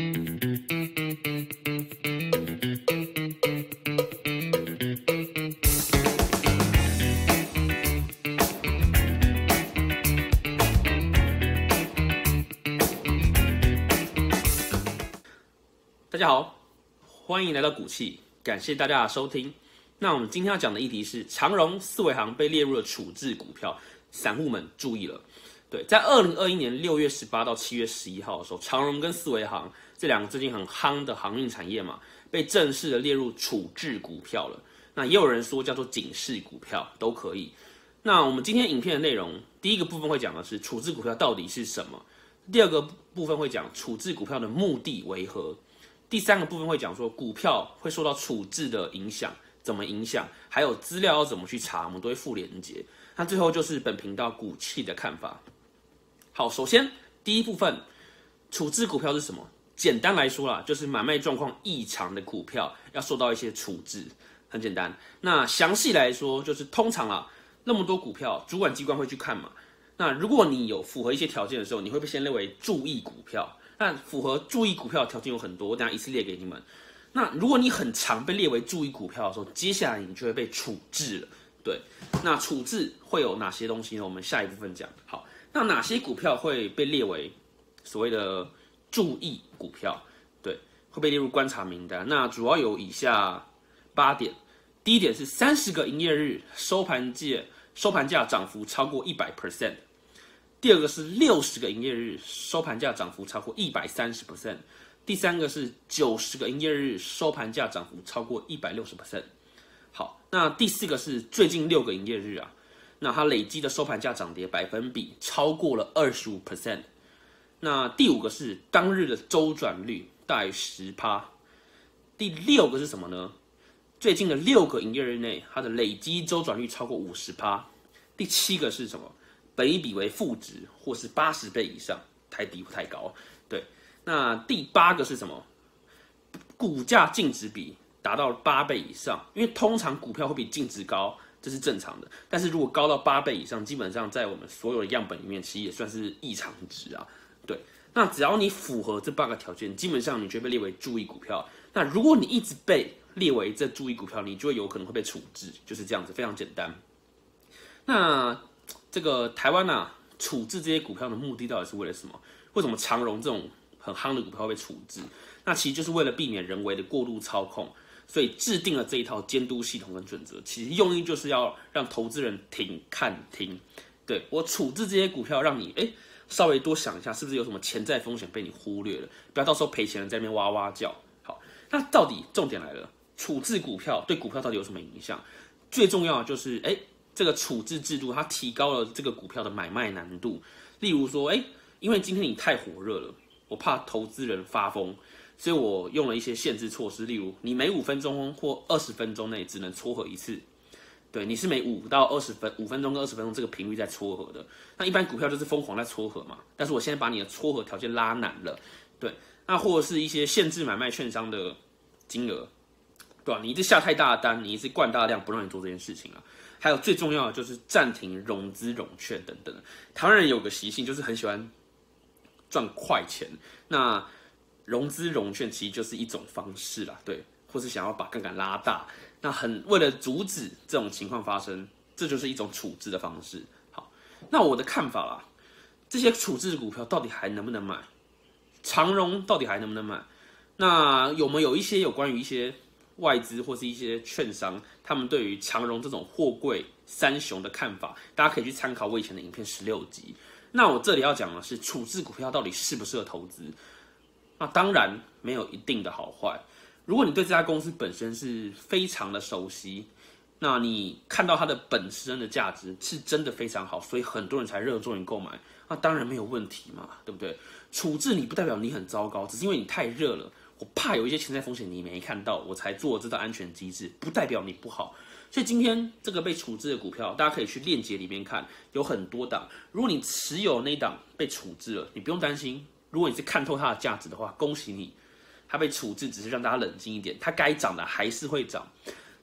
大家好，欢迎来到股气，感谢大家的收听。那我们今天要讲的议题是长荣、四维行被列入了处置股票，散户们注意了。对，在二零二一年六月十八到七月十一号的时候，长荣跟四维行这两个最近很夯的航运产业嘛，被正式的列入处置股票了。那也有人说叫做警示股票，都可以。那我们今天影片的内容，第一个部分会讲的是处置股票到底是什么，第二个部分会讲处置股票的目的为何。第三个部分会讲说股票会受到处置的影响，怎么影响，还有资料要怎么去查，我们都会附连接。那最后就是本频道股气的看法。好，首先第一部分，处置股票是什么？简单来说啦，就是买卖状况异常的股票要受到一些处置，很简单。那详细来说，就是通常啊，那么多股票，主管机关会去看嘛。那如果你有符合一些条件的时候，你会被先列为注意股票。但符合注意股票的条件有很多，我等下一次列给你们。那如果你很常被列为注意股票的时候，接下来你就会被处置了。对，那处置会有哪些东西呢？我们下一部分讲。好，那哪些股票会被列为所谓的注意股票？对，会被列入观察名单。那主要有以下八点。第一点是三十个营业日收盘价收盘价涨幅超过一百 percent。第二个是六十个营业日收盘价涨幅超过一百三十 percent，第三个是九十个营业日收盘价涨幅超过一百六十 percent。好，那第四个是最近六个营业日啊，那它累积的收盘价涨跌百分比超过了二十五 percent。那第五个是当日的周转率大于十趴。第六个是什么呢？最近的六个营业日内，它的累积周转率超过五十趴。第七个是什么？本一比为负值或是八十倍以上，太低不太高。对，那第八个是什么？股价净值比达到八倍以上，因为通常股票会比净值高，这是正常的。但是如果高到八倍以上，基本上在我们所有的样本里面，其实也算是异常值啊。对，那只要你符合这八个条件，基本上你就被列为注意股票。那如果你一直被列为这注意股票，你就会有可能会被处置，就是这样子，非常简单。那。这个台湾呐，处置这些股票的目的到底是为了什么？为什么长荣这种很夯的股票被处置？那其实就是为了避免人为的过度操控，所以制定了这一套监督系统跟准则。其实用意就是要让投资人停看听，对我处置这些股票，让你哎稍微多想一下，是不是有什么潜在风险被你忽略了？不要到时候赔钱了在那边哇哇叫。好，那到底重点来了，处置股票对股票到底有什么影响？最重要的就是哎。这个处置制度，它提高了这个股票的买卖难度。例如说，哎，因为今天你太火热了，我怕投资人发疯，所以我用了一些限制措施。例如，你每五分钟或二十分钟内只能撮合一次。对，你是每五到二十分五分钟跟二十分钟这个频率在撮合的。那一般股票就是疯狂在撮合嘛。但是我现在把你的撮合条件拉难了。对，那或者是一些限制买卖券商的金额，对吧？你一直下太大的单，你一直灌大量，不让你做这件事情啊。还有最重要的就是暂停融资融券等等。台湾人有个习性，就是很喜欢赚快钱。那融资融券其实就是一种方式啦，对，或是想要把杠杆拉大。那很为了阻止这种情况发生，这就是一种处置的方式。好，那我的看法啦，这些处置股票到底还能不能买？长荣到底还能不能买？那有没有一些有关于一些？外资或是一些券商，他们对于长荣这种货柜三雄的看法，大家可以去参考我以前的影片十六集。那我这里要讲的是处置股票到底适不适合投资？那当然没有一定的好坏。如果你对这家公司本身是非常的熟悉，那你看到它的本身的价值是真的非常好，所以很多人才热衷于购买，那当然没有问题嘛，对不对？处置你不代表你很糟糕，只是因为你太热了。我怕有一些潜在风险你没看到，我才做这道安全机制，不代表你不好。所以今天这个被处置的股票，大家可以去链接里面看，有很多档。如果你持有那档被处置了，你不用担心。如果你是看透它的价值的话，恭喜你，它被处置只是让大家冷静一点，它该涨的还是会涨。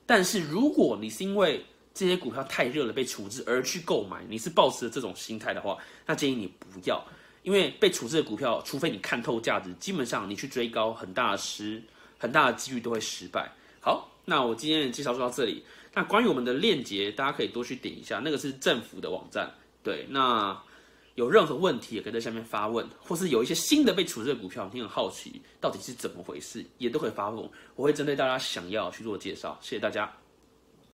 但是如果你是因为这些股票太热了被处置而去购买，你是抱持这种心态的话，那建议你不要。因为被处置的股票，除非你看透价值，基本上你去追高，很大的失，很大的几率都会失败。好，那我今天的介绍就到这里。那关于我们的链接，大家可以多去点一下，那个是政府的网站。对，那有任何问题也可以在下面发问，或是有一些新的被处置的股票，你很好奇到底是怎么回事，也都可以发问，我会针对大家想要去做介绍。谢谢大家。